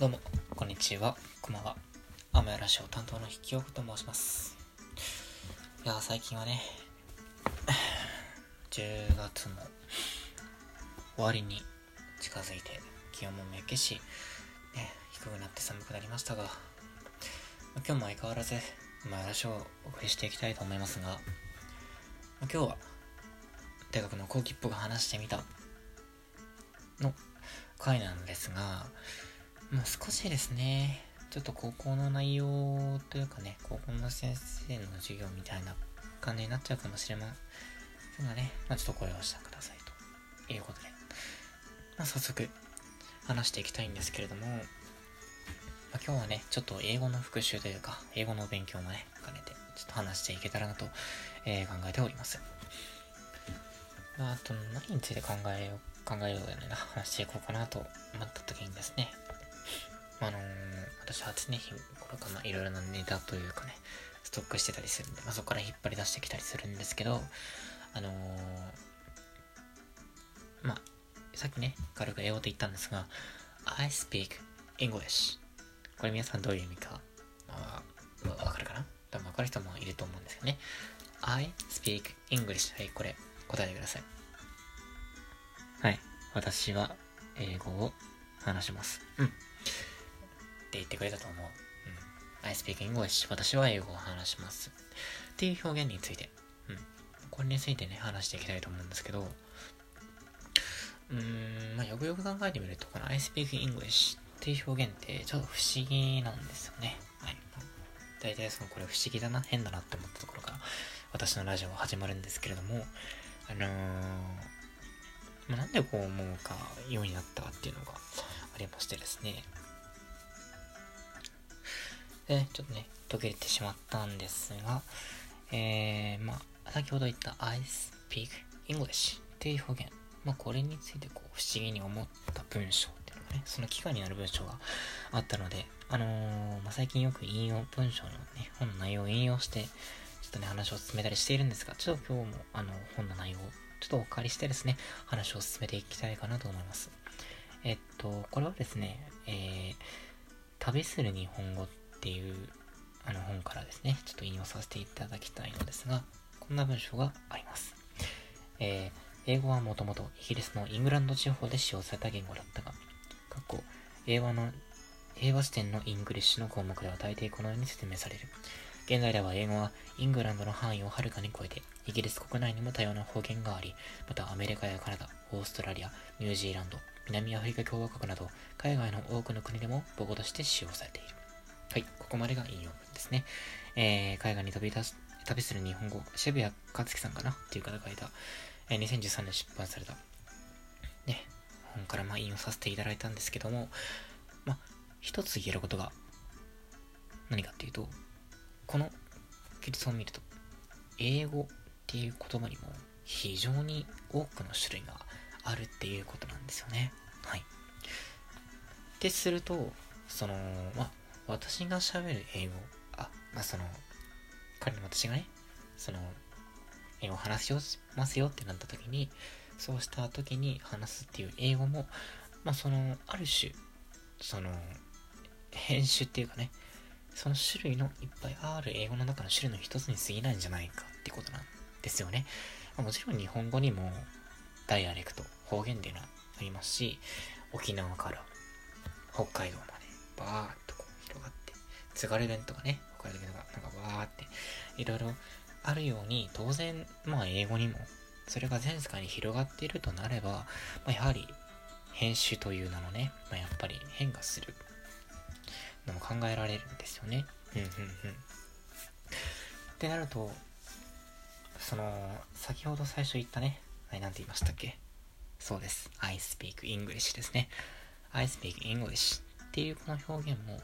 どうも、こんにちは、こんばんは。雨ラジオ担当の引きおと申します。いや、最近はね、10月も終わりに近づいて、気温もめけし、ね、低くなって寒くなりましたが、今日も相変わらず、雨ラジオをお送りしていきたいと思いますが、今日は、大学の後期っぽく話してみたの回なんですが、まあ、少しですね、ちょっと高校の内容というかね、高校の先生の授業みたいな感じになっちゃうかもしれませんがね、まあ、ちょっとご容赦くださいと。いうことで、まあ、早速話していきたいんですけれども、まあ、今日はね、ちょっと英語の復習というか、英語の勉強もね、兼ねて、ちょっと話していけたらなと、えー考えております。まあ、あと何について考えよう、考えようよね。な、話していこうかなと思った時にですね、あのー私は常日頃からいろいろなネタというかね、ストックしてたりするんで、まあ、そこから引っ張り出してきたりするんですけど、あのーまあ、さっきね、軽く英語と言ったんですが、I speak English。これ皆さんどういう意味か、まあ、わわかるかな？多分わかる人もいると思うんですけどね。I speak English。はい、これ、答えてください。はい。私は英語を話します。うん。って言ってくれたと思う。うん。I speak English. 私は英語を話します。っていう表現について。うん。これについてね、話していきたいと思うんですけど、うーん、まあ、よくよく考えてみると、この I speak English っていう表現ってちょっと不思議なんですよね。はい。大体その、これ不思議だな、変だなって思ったところから、私のラジオは始まるんですけれども、あのー、まあ、なんでこう思うか、ようになったかっていうのがありましてですね。でね、ちょっとね、途切れてしまったんですが、えー、まあ、先ほど言った I speak English っていう表現。まあ、これについてこう、不思議に思った文章っていうのがね、その機会になる文章があったので、あのーまあ、最近よく引用、文章のね、本の内容を引用して、ちょっとね、話を進めたりしているんですが、ちょっと今日も、あの、本の内容を、ちょっとお借りしてですね、話を進めていきたいかなと思います。えっと、これはですね、えー、旅する日本語ってていう、あの本からですね、ちょっと引用させていただきたいのですが、こんな文章があります。えー英語はもともとイギリスのイングランド地方で使用された言語だったが、過去、英和の、英和辞典の English の項目では大抵このように説明される。現在では英語はイングランドの範囲をはるかに超えて、イギリス国内にも多様な方言があり、またアメリカやカナダ、オーストラリア、ニュージーランド、南アフリカ共和国など、海外の多くの国でも母語として使用されている。はい、ここまでが引用文ですね。えー、海外に飛び出す、旅する日本語、渋谷克樹さんかな？っていう方が書いた、えー2013年出版された、ね、本からまあ引用させていただいたんですけども、まあ、一つ言えることが、何かっていうと、この記述を見ると、英語っていう言葉にも非常に多くの種類があるっていうことなんですよね。はい。ってすると、その、まあ、私が喋る英語、あ、まあその、仮に私がね、その、英語を話しますよってなった時に、そうした時に話すっていう英語も、まあその、ある種、その、編集っていうかね、その種類のいっぱいある英語の中の種類の一つに過ぎないんじゃないかってことなんですよね。もちろん日本語にもダイアレクト、方言っていうのはありますし、沖縄から北海道までバーッとこう広がって、津軽弁とかね、北海道弁とかなんかバーっていろいろあるように、当然、まあ英語にもそれが全世界に広がっているとなれば、まあ、やはり編集という名のね、まあ、やっぱり変化するのも考えられるんですよね。うんうんうん。ってなると、その、先ほど最初言ったね、はい、なんて言いましたっけ？そうです。I speak English ですね。I speak English っていうこの表現も、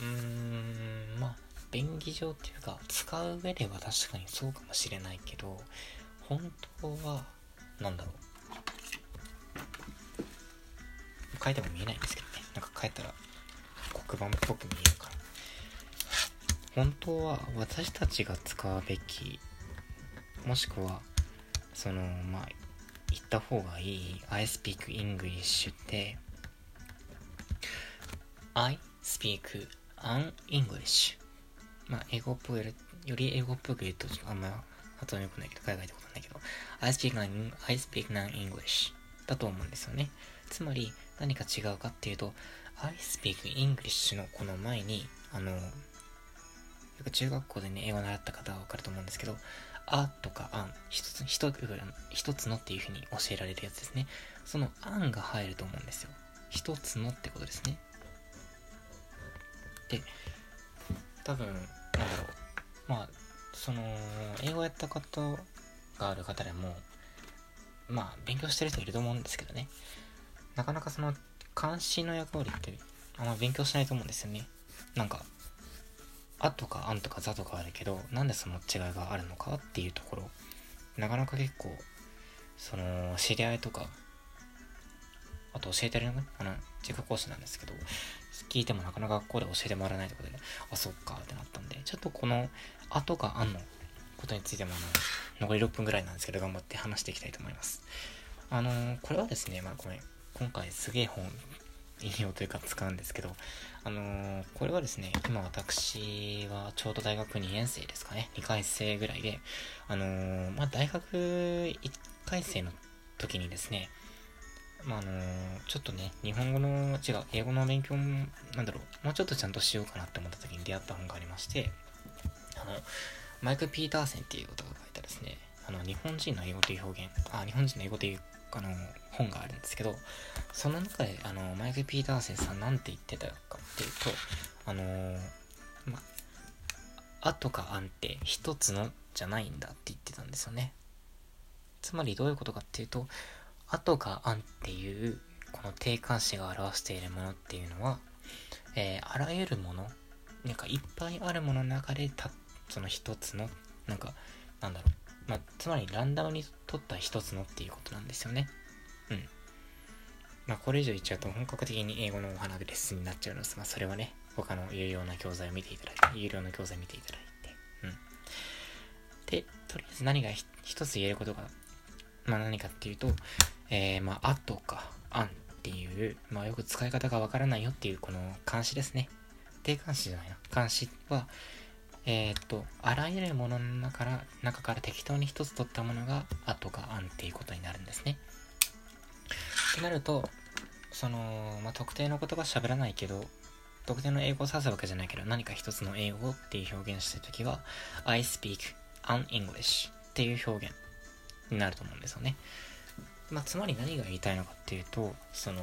うーん、まあ、便宜上っていうか、使う上では確かにそうかもしれないけど、本当は、なんだろう。書いても見えないんですけどね。なんか書いたら黒板っぽく見えるから。本当は私たちが使うべき、もしくは、その、まあ、言った方がいい I speak English って、I speak an English まあ英語っぽいより英語っぽく言うとあんま発音良くないけど海外ってことなんだけど I speak an, I speak an English だと思うんですよねつまり何か違うかっていうと I speak English のこの前にあのよく中学校でね英語習った方はわかると思うんですけどあとかあん、一つ、一一つのっていう風に教えられるやつですね。そのあんが入ると思うんですよ。一つのってことですね。で、多分、なんだろう。まあ、その、英語やったことがある方でも、まあ、勉強してる人いると思うんですけどね。なかなかその、監視の役割って、あんま勉強しないと思うんですよね。なんか、あとかあんとかざとかあるけど、なんでその違いがあるのかっていうところ、なかなか結構、その、知り合いとか、あと教えてるのが、あの、自家講師なんですけど、聞いてもなかなか学校で教えてもらえないところで、あ、そっかってなったんで、ちょっとこの、あとかあんのことについても、あの、残り6分ぐらいなんですけど、頑張って話していきたいと思います。あのこれはですね、まあごめん、今回すげえ本、引用というか使うんですけど、あのー、これはですね、今私はちょうど大学2年生ですかね、2回生ぐらいで、あのー、まあ、大学1回生の時にですね、まあ、のー、ちょっとね、日本語の、違う、英語の勉強も、なんだろう、もうちょっとちゃんとしようかなって思った時に出会った本がありまして、あの、マイク・ピーターセンっていうことが書いたですね、あの、日本人の英語という表現、あ、日本人の英語というあの本があるんですけどその中であのマイク・ピーターセンさんなんて言ってたかっていうとあのまあとかあんって一つのじゃないんだって言ってたんですよね。つまりどういうことかっていうとあとかあんっていうこの定冠詞が表しているものっていうのは、えー、あらゆるものなんかいっぱいあるものの中でたその一つのなんかなんだろうまあ、つまりランダムに取った一つのっていうことなんですよね。うん。まあ、これ以上言っちゃうと本格的に英語のお花レッスンになっちゃうのですが、それはね、他の有料な教材を見ていただいて、有料の教材を見ていただいて、うん。で、とりあえず何が一つ言えることが、まあ何かっていうと、えー、まあ、あとか、あんっていう、まあよく使い方がわからないよっていうこの監視ですね。定冠詞じゃないな。監視は、えー、っと、あらゆるものの中から中から適当に一つ取ったものが、あとかあんっていうことになるんですね。ってなると、その、まあ、特定の言葉喋らないけど、特定の英語を指すわけじゃないけど、何か一つの英語っていう表現してるときは、I speak an English っていう表現になると思うんですよね。まあ、つまり何が言いたいのかっていうと、その、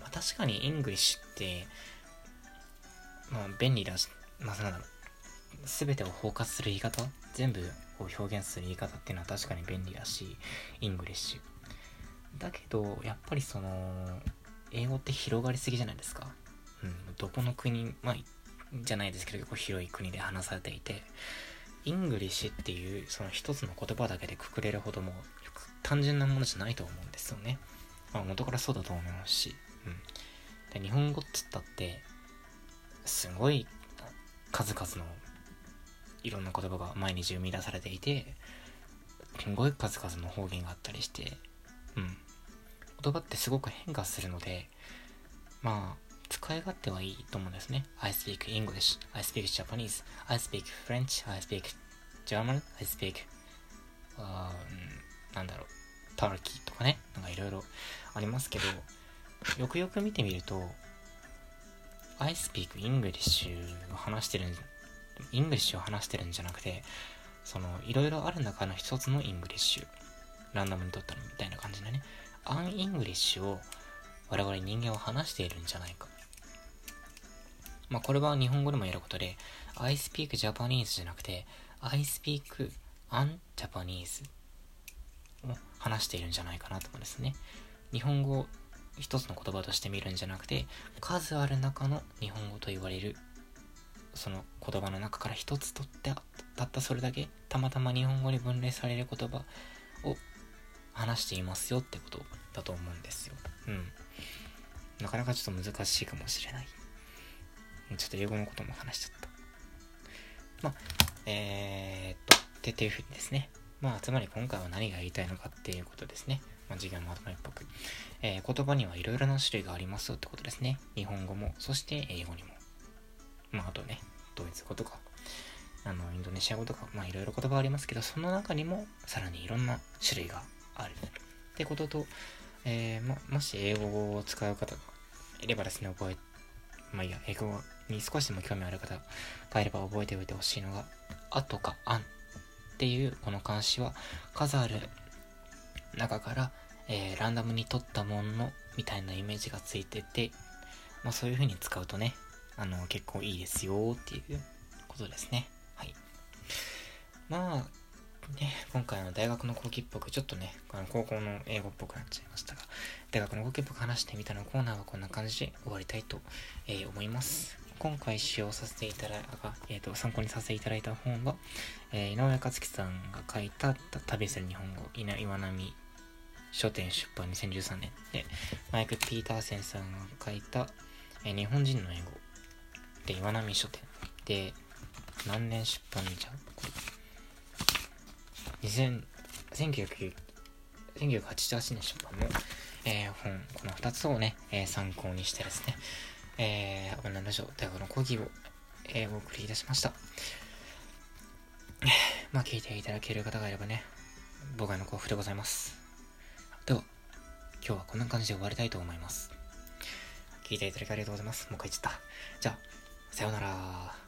まあ、確かに English って、まあ、便利だし、まあ、なんだろう、全てを包括する言い方全部を表現する言い方っていうのは確かに便利だし English。だけどやっぱりその英語って広がりすぎじゃないですか。うんどこの国まあじゃないですけど結構広い国で話されていて English っていうその一つの言葉だけでくくれるほども単純なものじゃないと思うんですよねまあ元からそうだと思いますしうんで日本語って言ったってすごい数々のいろんな言葉が毎日生み出されていて、すごい数々の方言があったりして、うん。言葉ってすごく変化するので、まあ、使い勝手はいいと思うんですね。I speak English, I speak Japanese, I speak French, I speak German, I speak, あなんだろう、タルキーとかね、なんかいろいろありますけど、よくよく見てみると、I speak English を話してるん English を話してるんじゃなくて、その、いろいろある中の一つの English。ランダムにとったのみたいな感じだね。 an English を我々人間は話しているんじゃないか。まあ、これは日本語でもやることで、I speak Japanese じゃなくて、I speak un Japanese を話しているんじゃないかなと思うんですね。日本語を一つの言葉として見るんじゃなくて、数ある中の日本語と言われるその言葉の中から一つ取ってたったそれだけたまたま日本語に分類される言葉を話していますよってことだと思うんですよ。うん。なかなかちょっと難しいかもしれない。ちょっと英語のことも話しちゃった。まあ、えー、っと、っていうふうにですね。まあ、つまり今回は何が言いたいのかっていうことですね。まあ、授業のまとめっぽく、えー、言葉にはいろいろな種類がありますよってことですね。日本語も、そして英語にも。まあ、あとね、ドイツ語とか、あの、インドネシア語とか、まあ、いろいろ言葉ありますけど、その中にも、さらにいろんな種類がある。ってことと、えー、も、もし英語を使う方がいればですね、覚え、まあいいや、英語に少しでも興味ある方がいれば覚えておいてほしいのが、あとかあんっていうこの漢詞は数ある中から、えー、ランダムに取ったものみたいなイメージがついてて、まあ、そういう風に使うとね、あの、結構いいですよっていうことですね。はい。まあ、ね、今回の大学の後期っぽく、ちょっとね、あの高校の英語っぽくなっちゃいましたが、大学の後期っぽく話してみたのコーナーはこんな感じで終わりたいと、えー、思います。今回使用させていただいた、えっ、ー、と、参考にさせていただいた本は、えー、井上克樹さんが書いた旅する日本語、岩波書店出版2013年で、マイク・ピーターセンさんが書いた、えー、日本人の英語。で岩波書店で、何年出版じゃんこれ。2000、1988年出版の、えー、本、この2つをね、えー、参考にしてですね、えー、オンラインラジオ大学の講義を、えー、お送りいたしました。まあ、聞いていただける方がいればね、僕の幸福でございます。では、今日はこんな感じで終わりたいと思います。聞いていただきありがとうございます。もう一回言っちゃった。じゃあ、さようなら。